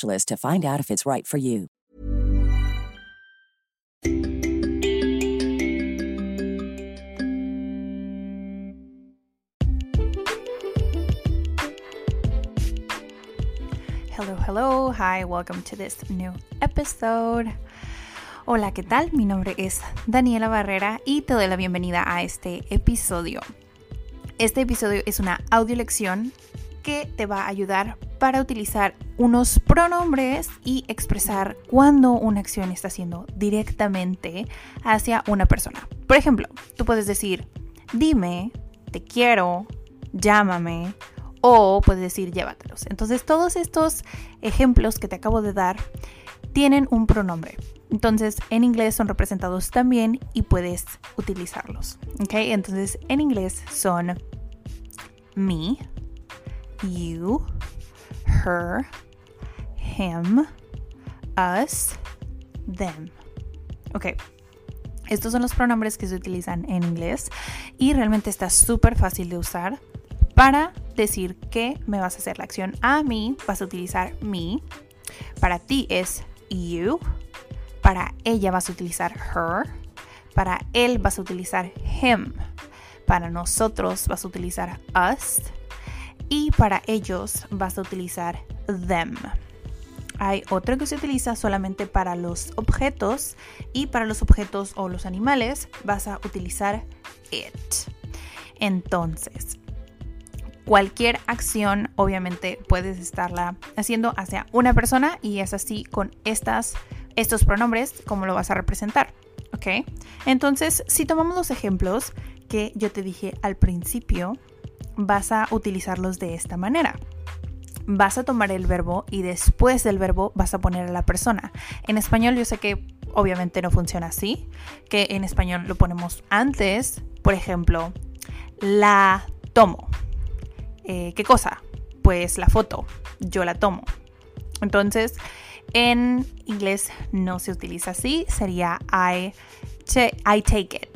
to find out if it's right for you. Hello, hello, hi, welcome to this new episode. Hola, ¿qué tal? Mi nombre es Daniela Barrera y te doy la bienvenida a este episodio. Este episodio es una audio lección que te va a ayudar para utilizar unos pronombres y expresar cuando una acción está haciendo directamente hacia una persona. Por ejemplo, tú puedes decir, dime, te quiero, llámame o puedes decir llévatelos. Entonces todos estos ejemplos que te acabo de dar tienen un pronombre. Entonces en inglés son representados también y puedes utilizarlos. Entonces en inglés son me, you, her, him, us, them. Ok. Estos son los pronombres que se utilizan en inglés y realmente está súper fácil de usar para decir que me vas a hacer la acción a mí, vas a utilizar me. Para ti es you. Para ella vas a utilizar her. Para él vas a utilizar him. Para nosotros vas a utilizar us y para ellos vas a utilizar them. Hay otro que se utiliza solamente para los objetos y para los objetos o los animales vas a utilizar it. Entonces, cualquier acción obviamente puedes estarla haciendo hacia una persona y es así con estas, estos pronombres como lo vas a representar. ¿Ok? Entonces, si tomamos los ejemplos que yo te dije al principio, vas a utilizarlos de esta manera. Vas a tomar el verbo y después del verbo vas a poner a la persona. En español yo sé que obviamente no funciona así, que en español lo ponemos antes, por ejemplo, la tomo. Eh, ¿Qué cosa? Pues la foto, yo la tomo. Entonces, en inglés no se utiliza así, sería I, I take it.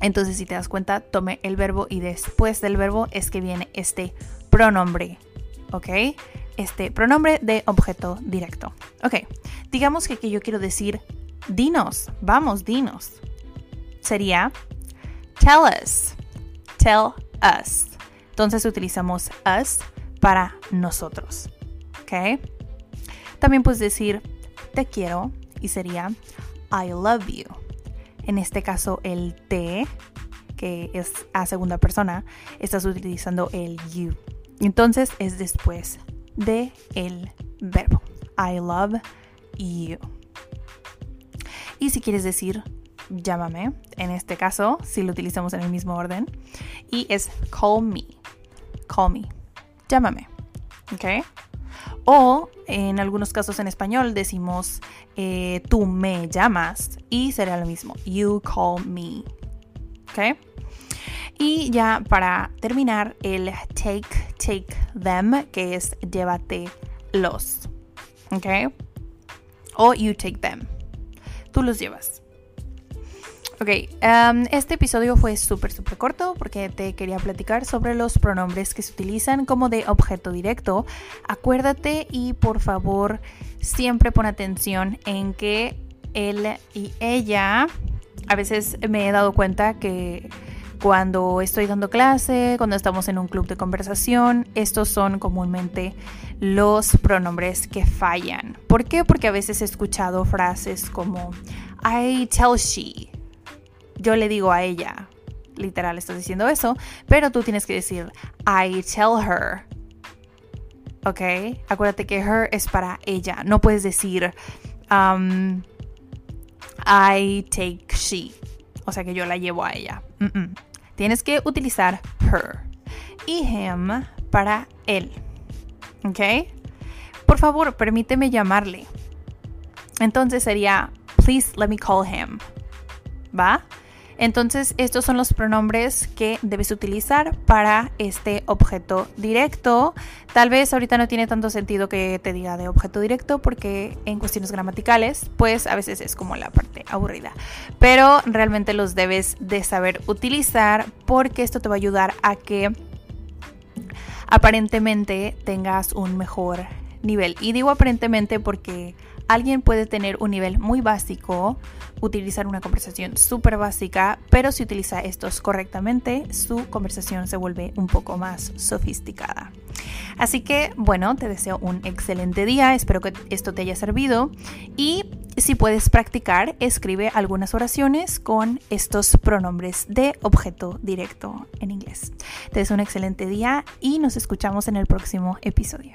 Entonces, si te das cuenta, tome el verbo y después del verbo es que viene este pronombre, ¿ok? Este pronombre de objeto directo. Ok, digamos que yo quiero decir dinos, vamos, dinos. Sería tell us, tell us. Entonces utilizamos us para nosotros, ¿ok? También puedes decir te quiero y sería I love you. En este caso, el te, que es a segunda persona, estás utilizando el you. Entonces es después de el verbo. I love you. Y si quieres decir llámame, en este caso, si lo utilizamos en el mismo orden, y es call me. Call me. Llámame. ¿Ok? O en algunos casos en español decimos eh, tú me llamas y será lo mismo. You call me. ¿Ok? Y ya para terminar, el take, take them, que es llévate los. ¿Ok? O you take them. Tú los llevas. Ok, este episodio fue súper, súper corto porque te quería platicar sobre los pronombres que se utilizan como de objeto directo. Acuérdate y por favor siempre pon atención en que él y ella, a veces me he dado cuenta que cuando estoy dando clase, cuando estamos en un club de conversación. Estos son comúnmente los pronombres que fallan. ¿Por qué? Porque a veces he escuchado frases como I tell she. Yo le digo a ella. Literal, estás diciendo eso, pero tú tienes que decir I tell her. ¿Ok? Acuérdate que her es para ella. No puedes decir um, I take she. O sea que yo la llevo a ella. Tienes que utilizar her. Y him para él. ¿Ok? Por favor, permíteme llamarle. Entonces sería, please let me call him. ¿Va? Entonces, estos son los pronombres que debes utilizar para este objeto directo. Tal vez ahorita no tiene tanto sentido que te diga de objeto directo porque en cuestiones gramaticales, pues a veces es como la parte aburrida. Pero realmente los debes de saber utilizar porque esto te va a ayudar a que aparentemente tengas un mejor nivel. Y digo aparentemente porque alguien puede tener un nivel muy básico, utilizar una conversación súper básica, pero si utiliza estos correctamente, su conversación se vuelve un poco más sofisticada. Así que, bueno, te deseo un excelente día, espero que esto te haya servido y si puedes practicar, escribe algunas oraciones con estos pronombres de objeto directo en inglés. Te deseo un excelente día y nos escuchamos en el próximo episodio.